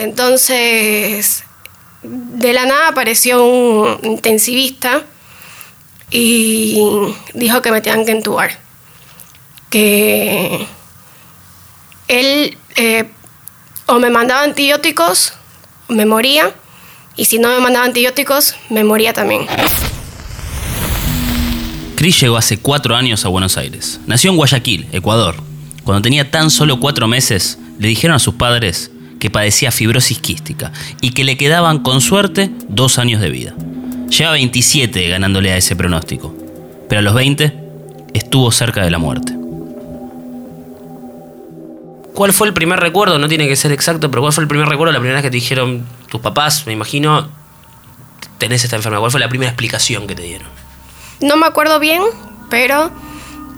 Entonces, de la nada apareció un intensivista y dijo que me tenían que entubar. Que él eh, o me mandaba antibióticos, me moría, y si no me mandaba antibióticos, me moría también. Cris llegó hace cuatro años a Buenos Aires. Nació en Guayaquil, Ecuador. Cuando tenía tan solo cuatro meses, le dijeron a sus padres que padecía fibrosis quística y que le quedaban con suerte dos años de vida. Lleva 27 ganándole a ese pronóstico, pero a los 20 estuvo cerca de la muerte. ¿Cuál fue el primer recuerdo? No tiene que ser exacto, pero ¿cuál fue el primer recuerdo la primera vez que te dijeron tus papás, me imagino, tenés esta enfermedad? ¿Cuál fue la primera explicación que te dieron? No me acuerdo bien, pero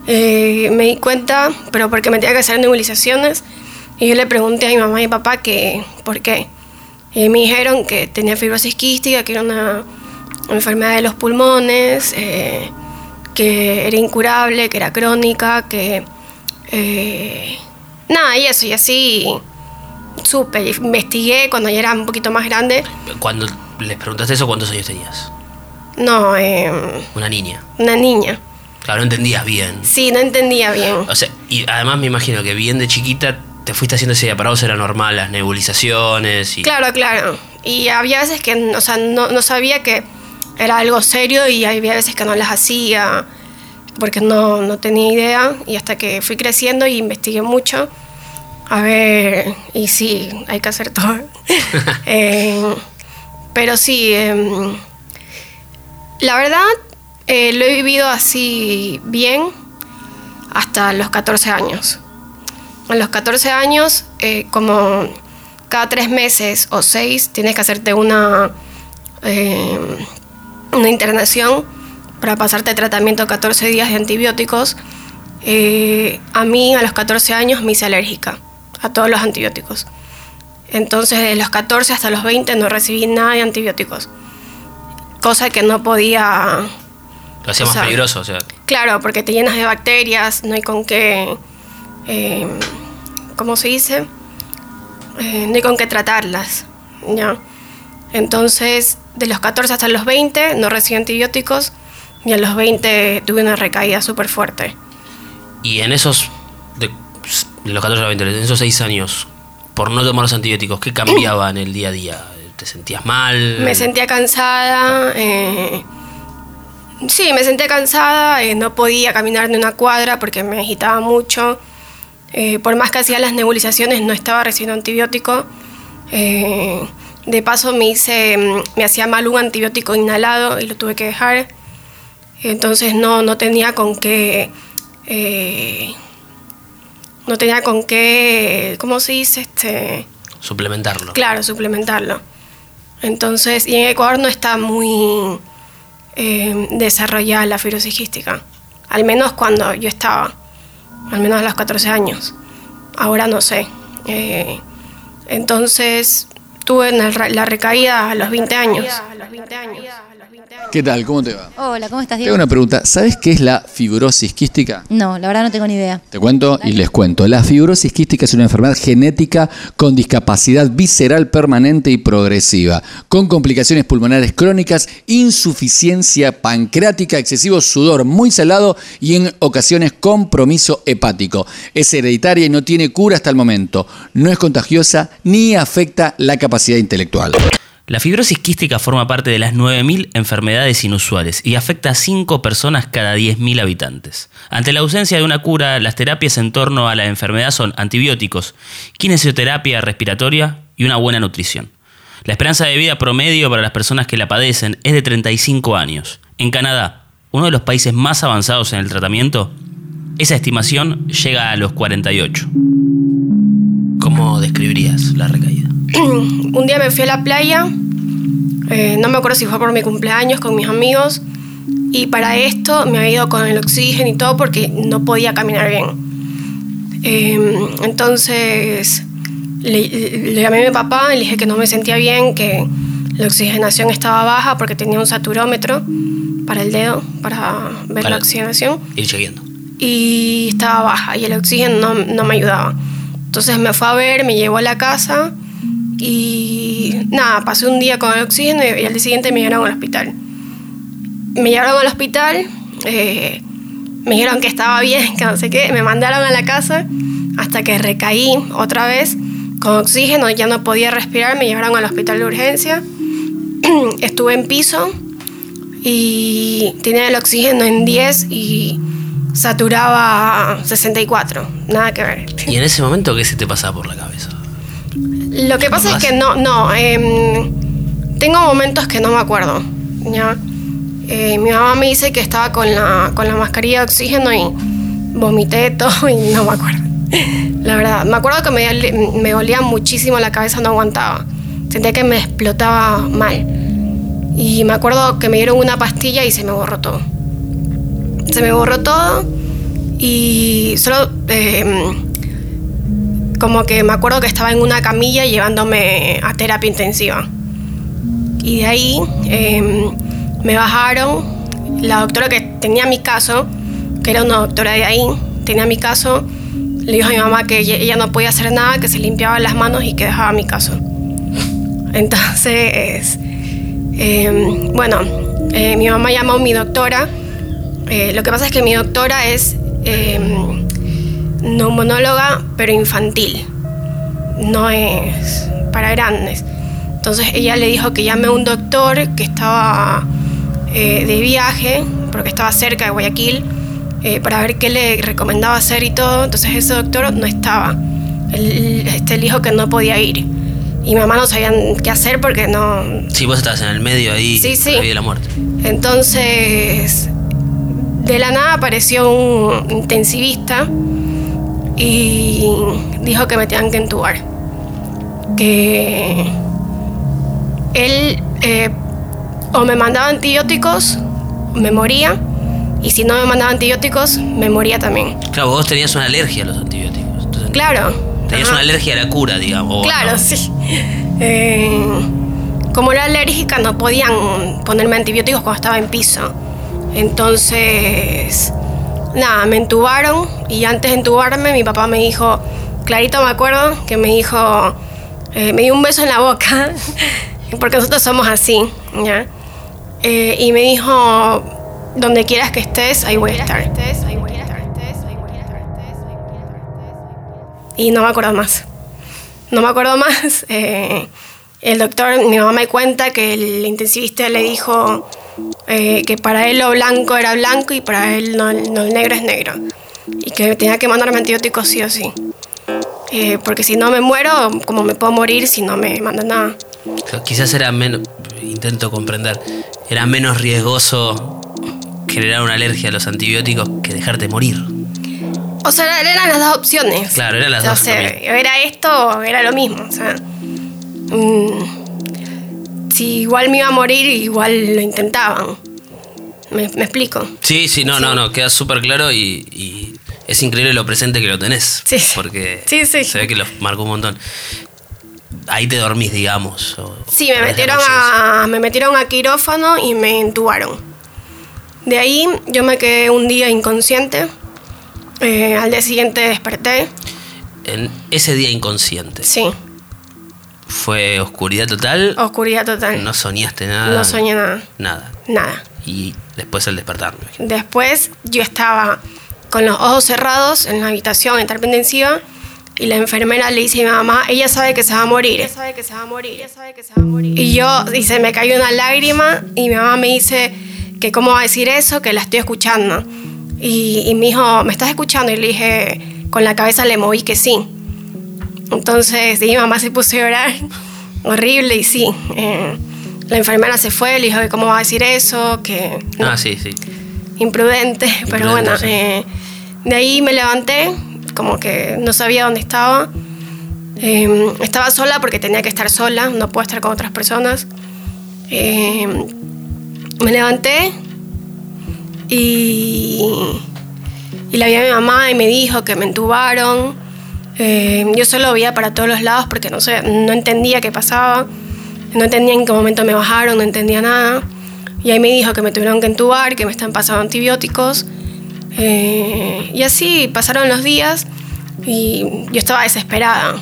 eh, me di cuenta, pero porque me tenía que hacer nebulizaciones. Y yo le pregunté a mi mamá y papá que, por qué. Y me dijeron que tenía fibrosis quística, que era una enfermedad de los pulmones, eh, que era incurable, que era crónica, que... Eh, nada, y eso, y así supe, investigué cuando ya era un poquito más grande. Cuando les preguntaste eso, ¿cuántos años tenías? No, eh, Una niña. una niña. Claro, no entendías bien. Sí, no entendía bien. O sea, y además me imagino que bien de chiquita te fuiste haciendo ese para vos era normal, las nebulizaciones y... Claro, claro. Y había veces que, o sea, no, no sabía que era algo serio y había veces que no las hacía porque no, no tenía idea y hasta que fui creciendo y investigué mucho, a ver, y sí, hay que hacer todo. Eh, pero sí, em, la verdad, eh, lo he vivido así bien hasta los 14 años. A los 14 años, eh, como cada tres meses o seis, tienes que hacerte una, eh, una internación para pasarte tratamiento 14 días de antibióticos. Eh, a mí, a los 14 años, me hice alérgica a todos los antibióticos. Entonces, de los 14 hasta los 20 no recibí nada de antibióticos. Cosa que no podía Lo hacía más peligroso, o sea... Claro, porque te llenas de bacterias, no hay con qué, eh, ¿cómo se dice? Eh, no hay con qué tratarlas, ¿ya? Entonces, de los 14 hasta los 20 no recibí antibióticos y a los 20 tuve una recaída súper fuerte. Y en esos... De, de los 14 a los 20, en esos 6 años, por no tomar los antibióticos, ¿qué cambiaba en el día a día? ¿Te sentías mal? Me sentía cansada, eh, sí, me sentía cansada, eh, no podía caminar ni una cuadra porque me agitaba mucho. Eh, por más que hacía las nebulizaciones, no estaba recibiendo antibiótico. Eh, de paso me hice, mm, me hacía mal un antibiótico inhalado y lo tuve que dejar. Entonces no, no tenía con qué, eh, no tenía con qué, ¿cómo se dice? Este, Suplementarlo. Claro, suplementarlo. Entonces, y en Ecuador no está muy eh, desarrollada la fibrosis quística. Al menos cuando yo estaba, al menos a los 14 años. Ahora no sé. Eh, entonces, tuve la recaída a los 20 años. ¿Qué tal? ¿Cómo te va? Hola, ¿cómo estás, Diego? hago una pregunta. ¿Sabes qué es la fibrosis quística? No, la verdad no tengo ni idea. Te cuento y les cuento. La fibrosis quística es una enfermedad genética con discapacidad visceral permanente y progresiva, con complicaciones pulmonares crónicas, insuficiencia pancreática, excesivo sudor muy salado y en ocasiones compromiso hepático. Es hereditaria y no tiene cura hasta el momento. No es contagiosa ni afecta la capacidad intelectual. La fibrosis quística forma parte de las 9.000 enfermedades inusuales y afecta a 5 personas cada 10.000 habitantes. Ante la ausencia de una cura, las terapias en torno a la enfermedad son antibióticos, kinesioterapia respiratoria y una buena nutrición. La esperanza de vida promedio para las personas que la padecen es de 35 años. En Canadá, uno de los países más avanzados en el tratamiento, esa estimación llega a los 48. ¿Cómo describirías la recaída? un día me fui a la playa, eh, no me acuerdo si fue por mi cumpleaños con mis amigos, y para esto me había ido con el oxígeno y todo porque no podía caminar bien. Eh, entonces le, le llamé a mi papá y le dije que no me sentía bien, que la oxigenación estaba baja porque tenía un saturómetro para el dedo, para ver Para- la oxigenación Ir chequeando. y estaba baja y el oxígeno no, no me ayudaba. Entonces me fue a ver, me llevó a la casa y nada, pasé un día con el oxígeno y, al día siguiente me llevaron al hospital. Me llevaron al hospital, eh, me dijeron que estaba bien, que no sé qué, me mandaron a la casa hasta que recaí otra vez con oxígeno, ya no podía respirar, me llevaron al hospital de urgencia, estuve en piso y tenía el oxígeno en 10 y saturaba 64, nada que ver. ¿Y en ese momento qué se te pasaba por la cabeza? Lo que pasa es que no, no, em, tengo momentos que no me acuerdo, ¿ya? Eh, mi mamá me dice que estaba con la, con la mascarilla de oxígeno y vomité todo y no me acuerdo. La verdad, me acuerdo que me, me dolía muchísimo la cabeza, no aguantaba. Sentía que me explotaba mal. Y me acuerdo que me dieron una pastilla y se me borró todo. Se me borró todo y solo em, como que me acuerdo que estaba en una camilla llevándome a terapia intensiva. Y de ahí em, me bajaron, la doctora que tenía mi caso, que era una doctora de ahí, tenía mi caso, le dijo a mi mamá que ella no podía hacer nada, que se limpiaba las manos y que dejaba mi caso. Entonces, em, bueno, eh, mi mamá llamó a mi doctora. Eh, lo que pasa es que mi doctora es em, neumonóloga, pero infantil. No es para grandes. Entonces ella le dijo que llame a un doctor que estaba eh, de viaje, porque estaba cerca de Guayaquil, eh, para ver qué le recomendaba hacer y todo. Entonces ese doctor no estaba. Él, este, dijo que no podía ir. Y mi mamá no sabía qué hacer porque no... Sí, vos estabas en el medio ahí, sí, sí. y la muerte. Entonces, de la nada apareció un intensivista y dijo que me tenían que entubar. Que él eh, o me mandaba antibióticos, me moría, y si no me mandaba antibióticos, me moría también. Claro, vos tenías una alergia a los antibióticos. claro. Tenías una alergia a la cura, digamos. Claro, sí. Eh, como era alérgica, no podían ponerme antibióticos cuando estaba en piso. Entonces, nada, me entubaron y antes de entubarme mi papá me dijo, clarito me acuerdo, que me dijo, eh, me dio un beso en la boca, porque nosotros somos así, ¿ya? Eh, y me dijo, donde quieras que estés, ahí voy a estar. Y no me acuerdo más. No me acuerdo más. Eh, el doctor, mi mamá me cuenta que el intensivista le dijo eh, que para él lo blanco era blanco y para él no, el negro es negro. Y que tenía que mandarme antibióticos sí o sí. porque si no me muero, como me puedo morir si no me mandan nada. Quizás era menos, intento comprender, era menos riesgoso generar una alergia a los antibióticos que dejarte morir. O sea, eran las dos opciones. Claro, eran las dos. era esto, era lo mismo. O sea, mm, si igual me iba a morir, igual lo intentaban. ¿Me, explico? Sí, sí, no, no, no, queda súper claro y, es increíble lo presente que lo tenés. Sí. Porque sí, sí. se ve que lo marcó un montón ahí te dormís, digamos. sí, me metieron, a, me metieron a quirófano y me entubaron. De ahí yo me quedé un día inconsciente. Eh, al día siguiente desperté. En ese día inconsciente. Sí. ¿Fue oscuridad total? Oscuridad total. ¿No soñaste nada? No soñé nada. Nada. Nada. Y después el despertar. Después yo estaba con los ojos cerrados en la habitación en terapia intensiva y la enfermera le dice a mi mamá, ella sabe que se va a morir. Ella sabe que se va a morir. Ella sabe que se va a morir. Y yo, dice, me cayó una lágrima y mi mamá me dice que cómo va a decir eso, que la estoy escuchando. Y, y me dijo, ¿me estás escuchando? Y le dije, con la cabeza le moví que sí. Entonces, mi mamá se puso a llorar, horrible, y sí. Eh, la enfermera se fue, le dijo, ¿cómo va a decir eso? Que, ah, sí, sí. Imprudente, pero bueno, eh, de ahí me levanté, como que no sabía dónde estaba. Em, estaba sola porque tenía que estar sola, no puedo estar con otras personas. Em, me levanté y, y la vi a mi mamá y me dijo que me entubaron. Em, yo solo veía para todos los lados porque no, sé, no entendía qué pasaba. No entendía en qué momento me bajaron, no entendía nada. Y ahí me dijo que me tuvieron que entubar, que me están pasando antibióticos. Eh, y así pasaron los días y yo estaba desesperada.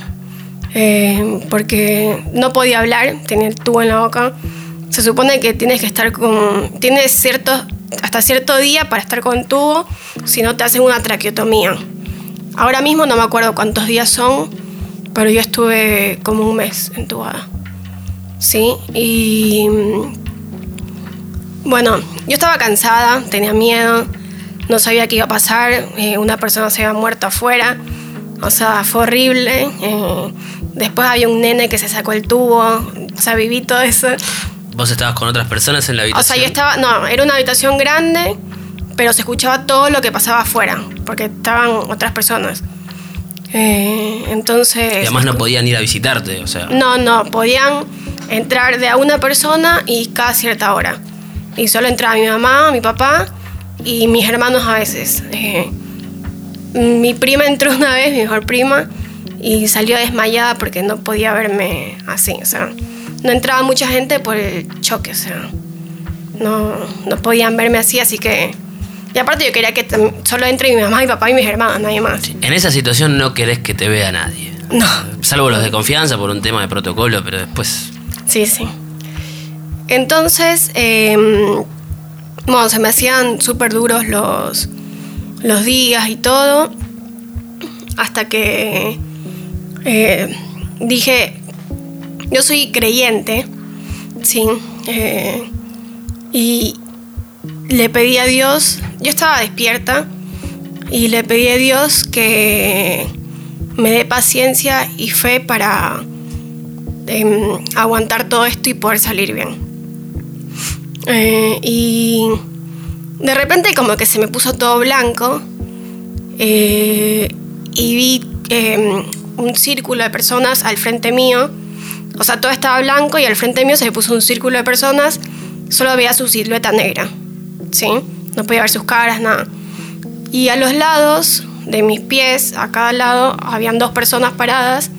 eh, porque no podía hablar, tenía el tubo en la boca. Se supone que tienes que estar con. Tienes ciertos, hasta cierto día para estar con tubo, si no te hacen una traqueotomía. Ahora mismo no me acuerdo cuántos días son, pero yo estuve como un mes entubada. Sí, y. Bueno, yo estaba cansada, tenía miedo, no sabía qué iba a pasar, eh, una persona se había muerto afuera, o sea, fue horrible. eh, después había un nene que se sacó el tubo, o sea, viví todo eso. ¿Vos estabas con otras personas en la O habitación? sea, yo estaba, no, era una habitación grande, pero se escuchaba todo lo que pasaba afuera, porque estaban otras personas. Eh, entonces... Y además no podían ir a visitarte, o sea. No, no, podían entrar de a una persona y cada cierta hora. Y solo entraba mi mamá, mi papá y mis hermanos a veces. Eh, mi prima entró una vez, mi mejor prima, y salió desmayada porque no podía verme así. O sea, no entraba mucha gente por el choque, o sea, no, no podían verme así, así que... Y aparte yo quería que solo entre mi mamá, mi papá y mis hermanos, nadie más. En esa situación no querés que te vea nadie. No. Salvo los de confianza por un tema de protocolo, pero después. Sí, sí. Entonces, eh, bueno, se me hacían súper duros los, los días y todo, hasta que eh, dije, yo soy creyente, sí, eh, y le pedí a Dios, yo estaba despierta, y le pedí a Dios que me dé paciencia y fe para em, aguantar todo esto y poder salir bien. Eh, y de repente como que se me puso todo blanco eh, y vi em, un círculo de personas al frente mío. O sea, todo estaba blanco y al frente mío se me puso un círculo de personas. Solo veía su silueta negra. ¿Sí? No podía ver sus caras, nada. Y a los lados de mis pies, a cada lado, habían dos personas paradas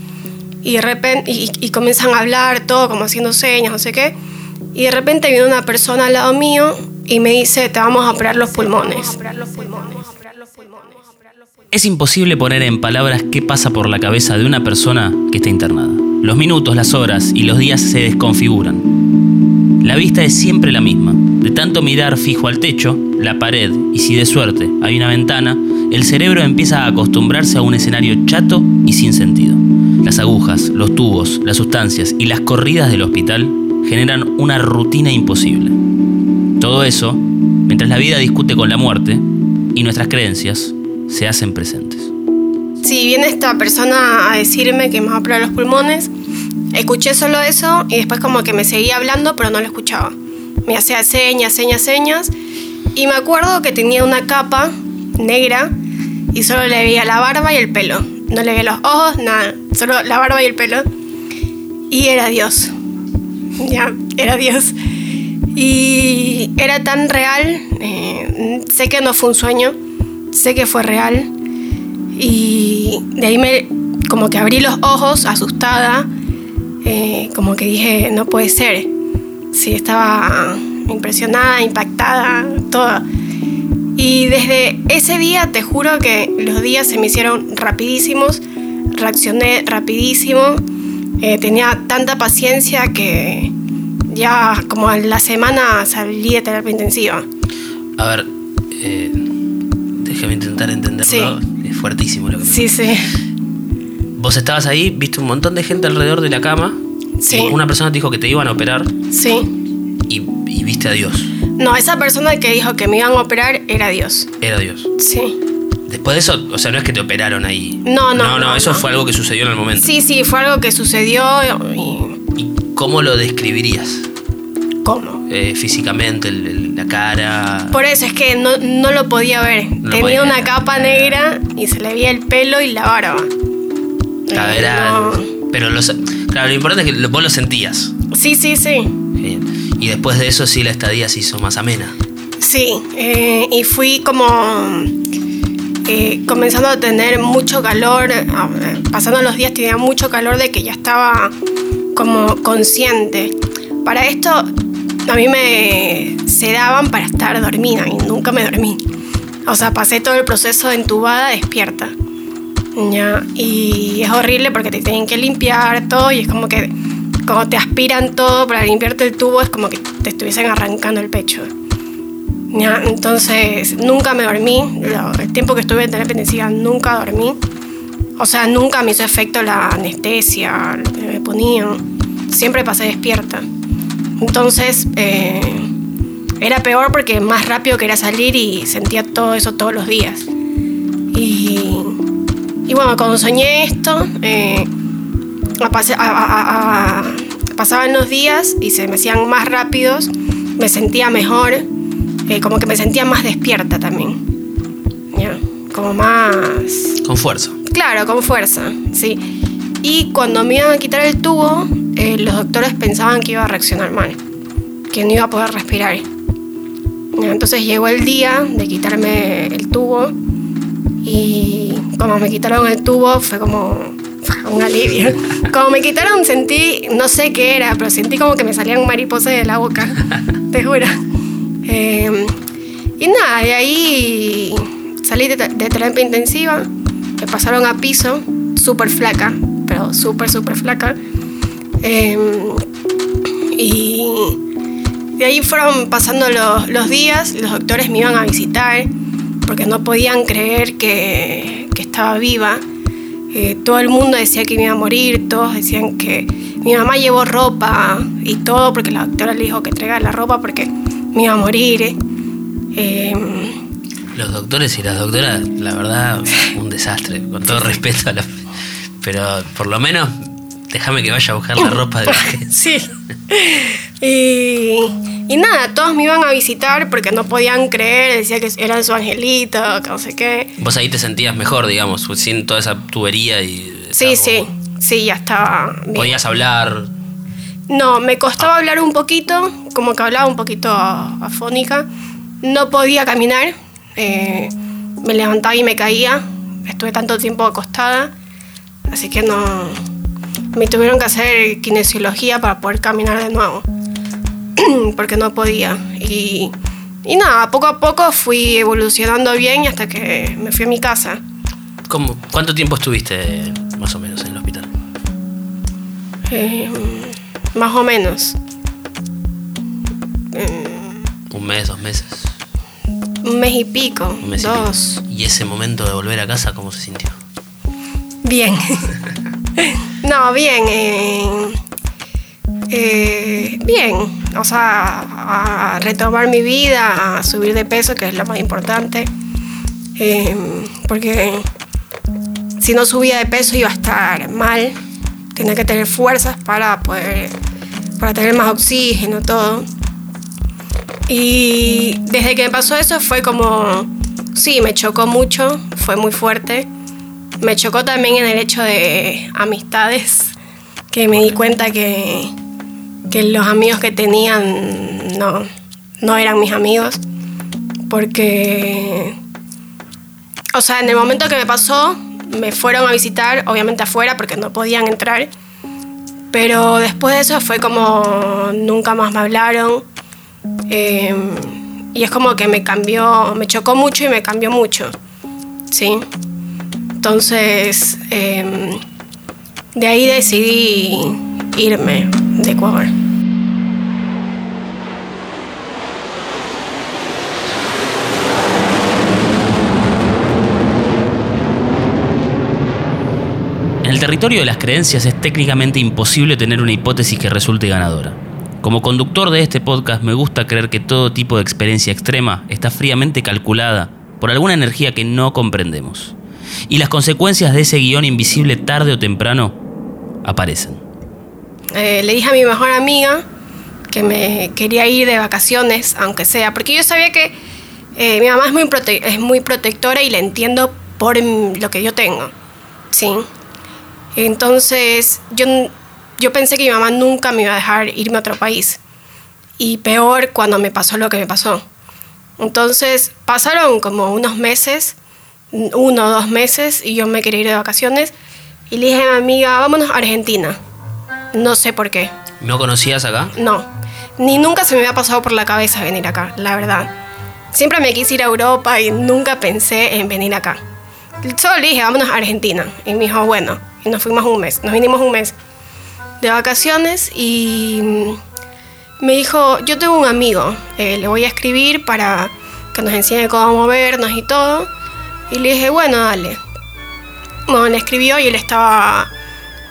y de repente y, y comienzan a hablar todo como haciendo señas, no sé qué. Y de repente viene una persona al lado mío y me dice, te vamos a operar los pulmones. Es imposible poner en palabras qué pasa por la cabeza de una persona que está internada. Los minutos, las horas y los días se desconfiguran. La vista es siempre la misma. De tanto mirar fijo al techo, la pared y si de suerte hay una ventana, el cerebro empieza a acostumbrarse a un escenario chato y sin sentido. Las agujas, los tubos, las sustancias y las corridas del hospital generan una rutina imposible. Todo eso mientras la vida discute con la muerte y nuestras creencias se hacen presentes. Si viene esta persona a decirme que me va a operar los pulmones, escuché solo eso y después como que me seguía hablando, pero no lo escuchaba. Me hacía señas, señas, señas. Y me acuerdo que tenía una capa negra y solo le veía la barba y el pelo. No le veía los ojos, nada. Solo la barba y el pelo. Y era Dios. Ya, era Dios. Y era tan real. eh, sé que no fue un sueño. Sé que fue real. Y de ahí me como que abrí los ojos asustada, eh, como que dije, no puede ser. Sí, estaba impresionada, impactada, toda. Y desde ese día te juro que los días se me hicieron rapidísimos, reaccioné rapidísimo, eh, tenía tanta paciencia que ya como a la semana salí de terapia intensiva. A ver, eh, déjame intentar entenderlo. Es fuertísimo lo que me Sí, sí. Vos estabas ahí, viste un montón de gente alrededor de la cama. Sí. Una persona te dijo que te iban a operar Sí. y, y viste a Dios. No, esa persona que dijo que me iban a operar era Dios. Era Dios. Sí. Después de eso, o sea, no es que te operaron ahí. No, no, No, no, eso no. fue algo que sucedió en el momento. Sí, sí, fue algo que sucedió y... ¿Y cómo lo describirías? ¿Cómo? Eh, físicamente, el- el- la cara. Por eso es que no, no lo podía ver. Tenía podía una ver. capa negra y se le veía el pelo y la barba. Era- no. Pero lo, sa- claro, lo importante es que vos lo sentías. Sí, sí, sí. Genial. Y después de eso sí la estadía se hizo más amena. Sí, eh, y fui como eh, comenzando a tener mucho calor, eh, pasando los días tenía mucho calor de que ya estaba como consciente. Para esto a mí me sedaban para estar dormida y nunca me dormí. O sea, pasé todo el proceso de entubada despierta. Ya, y es horrible porque te tienen que limpiar todo y es como que cuando te aspiran todo para limpiarte el tubo es como que te estuviesen arrancando el pecho. Ya, entonces nunca me dormí, Lo- el tiempo que estuve en terapia intensiva nunca dormí. O sea, nunca me hizo efecto la anestesia que me ponían. Siempre pasé despierta. Entonces, eh, era peor porque más rápido quería salir y sentía todo eso todos los días. Y, y bueno, cuando soñé esto, eh, a- a- a- pasaban los días y se me hacían más rápidos, me sentía mejor, eh, como que me sentía más despierta también. Ya, Como más... Con fuerza. Claro, con fuerza, sí. Y cuando me iban a quitar el tubo, eh, los doctores pensaban que iba a reaccionar mal, que no iba a poder respirar. Entonces llegó el día de quitarme el tubo y cuando me quitaron el tubo fue como un alivio. Como me quitaron sentí, no sé qué era, pero sentí como que me salían mariposas de la boca, te juro. Eh, y nada, de ahí salí de, terapia intensiva, me pasaron a piso, súper flaca, pero súper, súper flaca. Eh, y de ahí fueron pasando los, los días, los doctores me iban a visitar porque no podían creer que, que estaba viva. Eh, todo el mundo decía que me iba a morir, todos decían que mi mamá llevó ropa y todo porque la doctora le dijo que traiga la ropa porque me iba a morir. Eh, Los doctores y las doctoras, la verdad, un desastre. Con todo respeto a los. Pero por lo menos, déjame que vaya a buscar la ropa de la gente. Sí. Y, y nada, todos me iban a visitar porque no podían creer, decía que eran su angelito, que no sé qué. Vos ahí te sentías mejor, digamos, sin toda esa tubería y. Sí, sí, como- sí, ya estaba bien. Podías hablar. No, me costaba hablar un poquito, como que hablaba un poquito afónica. No podía caminar, eh, me levantaba y me caía. Estuve tanto tiempo acostada, así que no. Me tuvieron que hacer kinesiología para poder caminar de nuevo, porque no podía. Y, y nada, poco a poco fui evolucionando bien hasta que me fui a mi casa. ¿Cómo, ¿Cuánto tiempo estuviste más o menos en el hospital? Eh, más o menos. ¿Un mes, dos meses? Un mes y pico, Un mes y pico. dos. ¿Y ese momento de volver a casa, cómo se sintió? Bien. no, bien. eh, eh, bien. O sea, a retomar mi vida, a subir de peso, que es lo más importante. Eh, porque si no subía de peso iba a estar mal. Tenía que tener fuerzas para poder, para tener más oxígeno, todo. Y desde que me pasó eso fue como, sí, me chocó mucho, fue muy fuerte. Me chocó también en el hecho de amistades, que me di cuenta que, que los amigos que tenían no, no eran mis amigos, porque, o sea, en el momento que me pasó, me fueron a visitar, obviamente afuera, porque no podían entrar, pero después de eso fue como nunca más me hablaron. eh, y es como que me cambió, me chocó mucho y me cambió mucho. ¿Sí? Entonces, eh, de ahí decidí irme de Ecuador. En el territorio de las creencias es técnicamente imposible tener una hipótesis que resulte ganadora. Como conductor de este podcast me gusta creer que todo tipo de experiencia extrema está fríamente calculada por alguna energía que no comprendemos. Y las consecuencias de ese guion invisible tarde o temprano aparecen. Eh, le dije a mi mejor amiga que me quería ir de vacaciones, aunque sea, porque yo sabía que eh, mi mamá es muy, es muy protectora y la entiendo por lo que yo tengo. ¿sí? Entonces, yo, yo pensé que mi mamá nunca me iba a dejar irme a otro país. Y peor cuando me pasó lo que me pasó. Entonces, pasaron como unos meses, uno o dos meses, y yo me quería ir de vacaciones. Y le dije a mi amiga, vámonos a Argentina. No sé por qué. ¿No conocías acá? No. Ni nunca se me había pasado por la cabeza venir acá, la verdad. Siempre me quise ir a Europa y nunca pensé en venir acá. solo le dije, vámonos a Argentina. Y me dijo, bueno, y nos fuimos un mes, nos vinimos un mes de vacaciones y me dijo, yo tengo un amigo, eh, le voy a escribir para que nos enseñe cómo movernos y todo. Y le dije, bueno, dale. Bueno, le escribió y él estaba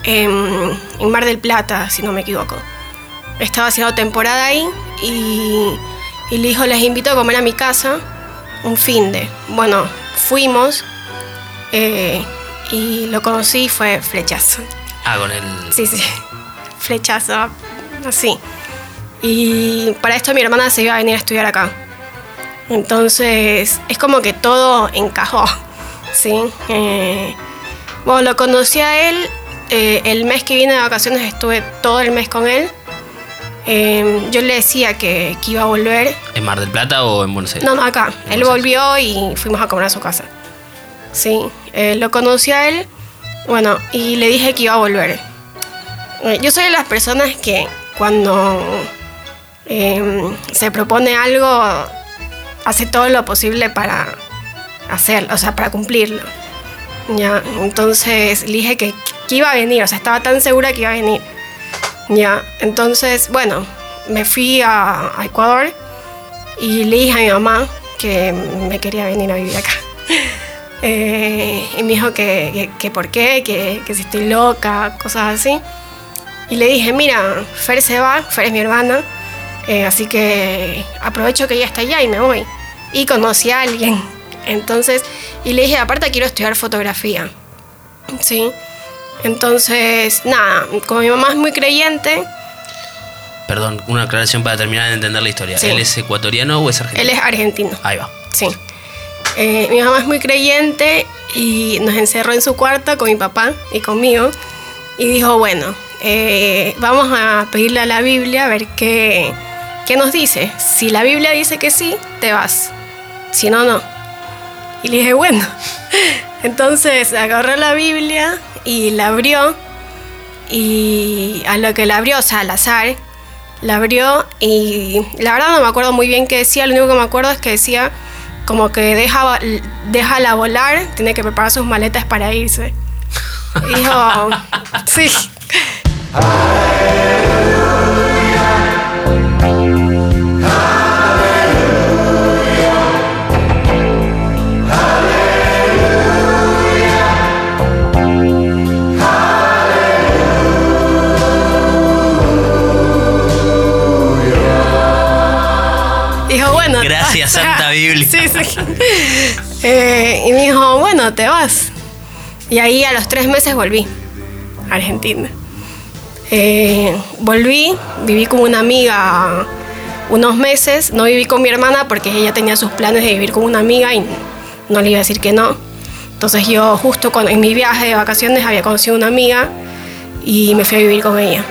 en, en Mar del Plata, si no me equivoco. Estaba haciendo temporada ahí y, y le dijo, les invito a comer a mi casa un fin de. Bueno, fuimos eh, y lo conocí y fue flechazo. Ah, con el. Sí, sí. Flechazo, así. Y para esto mi hermana se iba a venir a estudiar acá. Entonces, es como que todo encajó, ¿sí? Eh, bueno, lo conocí a él. eh, el mes que vine de vacaciones estuve todo el mes con él. Eh, yo le decía que, que iba a volver. ¿En Mar del Plata o en Buenos Aires? No, no, acá. Él volvió y fuimos a comer a su casa. Sí, eh, lo conocí a él. Bueno, y le dije que iba a volver. Yo soy de las personas que cuando eh, se propone algo, hace todo lo posible para hacerlo, o sea, para cumplirlo. Ya, entonces dije que, iba a venir, o sea, estaba tan segura que iba a venir. Ya, entonces, bueno, me fui a, a Ecuador y le dije a mi mamá que me quería venir a vivir acá. Eh, y me dijo que, que, que por qué, que, que si estoy loca, cosas así. Y le dije, mira, Fer se va, Fer es mi hermana, eh, así que aprovecho que ella está allá y me voy. Y conocí a alguien. Entonces, y le dije, aparte quiero estudiar fotografía. ¿Sí? Entonces, nada, como mi mamá es muy creyente, Perdón, una aclaración para terminar de entender la historia. Sí. ¿Él es ecuatoriano o es argentino? él es argentino. Ahí va. Sí. Eh, mi mamá es muy creyente y nos encerró en su cuarto con mi papá y conmigo y dijo, bueno, eh, vamos a pedirle a la Biblia a ver qué, qué nos dice. Si la Biblia dice que sí, te vas. Si no, no. Y le dije, bueno. Entonces agarró la Biblia y la abrió y a lo que la abrió, o sea, al azar, la abrió y la verdad no me acuerdo muy bien qué decía, lo único que me acuerdo es que decía como que deja, déjala volar, tiene que preparar sus maletas para irse. Y dijo, sí. Gracias. Santa Biblia. Sí, sí. Eh, y me dijo, bueno, te vas. Y ahí a los tres meses volví a Argentina. Eh, volví, viví con una amiga unos meses. No viví con mi hermana porque ella tenía sus planes de vivir con una amiga y no le iba a decir que no. Entonces yo justo en mi viaje de vacaciones había conocido una amiga y me fui a vivir con ella.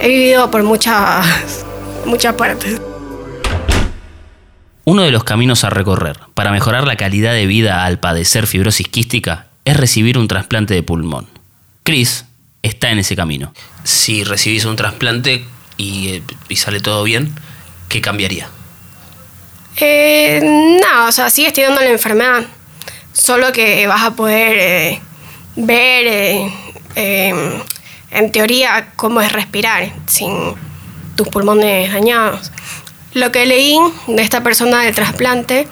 He vivido por muchas, muchas partes. Uno de los caminos a recorrer para mejorar la calidad de vida al padecer fibrosis quística es recibir un trasplante de pulmón. Chris está en ese camino. Si recibís un trasplante y, eh, y sale todo bien, ¿qué cambiaría? Eh, no, o sea, sigues teniendo la enfermedad. Solo que vas a poder eh, ver, eh, eh, en teoría, cómo es respirar sin tus pulmones dañados. Lo que leí de esta persona del trasplante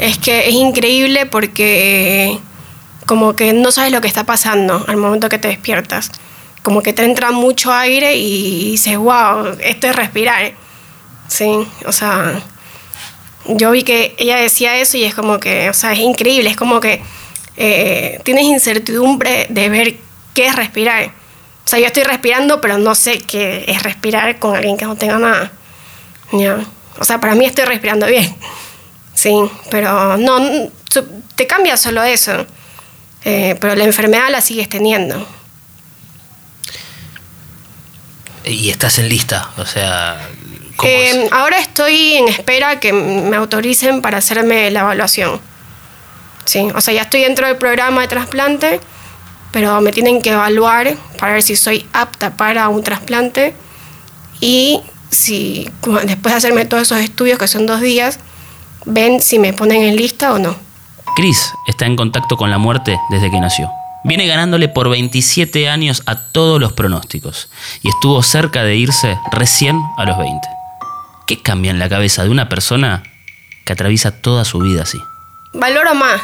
es que es increíble porque como que no sabes lo que está pasando al momento que te despiertas. Como que te entra mucho aire y dices, wow, esto es respirar. Sí, o sea, yo vi que ella decía eso y es como que, o sea, es increíble, es como que eh, tienes incertidumbre de ver qué es respirar. O sea, yo estoy respirando, pero no sé qué es respirar con alguien que no tenga nada. Ya. O sea, para mí estoy respirando bien. Sí, pero no, te cambia solo eso. Eh, pero la enfermedad la sigues teniendo. Y estás en lista, o sea, ¿cómo Eh, es? ahora estoy en espera que me autoricen para hacerme la evaluación. Sí, o sea, ya estoy dentro del programa de trasplante, pero me tienen que evaluar para ver si soy apta para un trasplante y si después de hacerme todos esos estudios, que son dos días, ven si me ponen en lista o no. Chris está en contacto con la muerte desde que nació. Viene ganándole por 27 años a todos los pronósticos y estuvo cerca de irse recién a los 20. ¿Qué cambia en la cabeza de una persona que atraviesa toda su vida así? Valoro más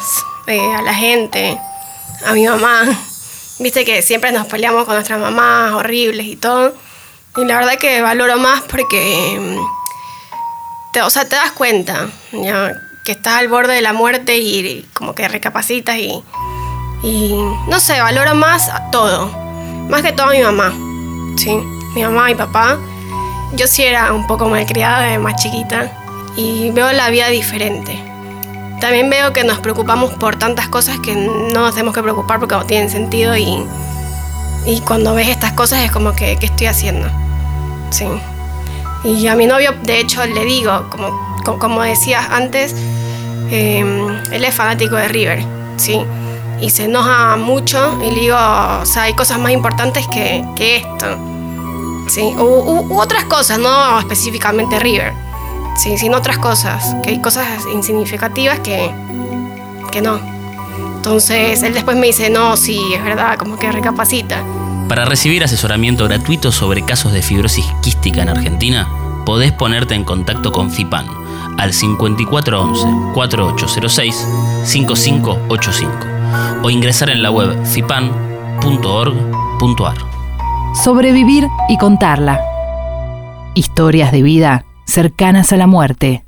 eh, a la gente, a mi mamá. Viste que siempre nos peleamos con nuestras mamás horribles y todo. Y la verdad que valoro más porque, mm, te, o sea, te das cuenta ya, que estás al borde de la muerte y como que recapacitas y, y no sé, valoro más a todo. Más que todo a mi mamá. Sí, mi mamá y papá. Yo sí era un poco malcriada de más chiquita y veo la vida diferente. También veo que nos preocupamos por tantas cosas que no nos tenemos que preocupar porque no tienen sentido y, y cuando ves estas cosas es como que, ¿qué estoy haciendo? Sí. Y a mi novio, de hecho, le digo, como, como decías antes, eh, él es fanático de River, ¿sí? Y se enoja mucho y le digo, o sea, hay cosas más importantes que, que esto. Sí, u otras cosas, no específicamente River, sí, sino otras cosas, que hay cosas insignificativas que, que no. Entonces él después me dice, no, sí, es verdad, como que recapacita. Para recibir asesoramiento gratuito sobre casos de fibrosis quística en Argentina, podés ponerte en contacto con FIPAN al 5411-4806-5585 o ingresar en la web fipan.org.ar. Sobrevivir y contarla. Historias de vida cercanas a la muerte.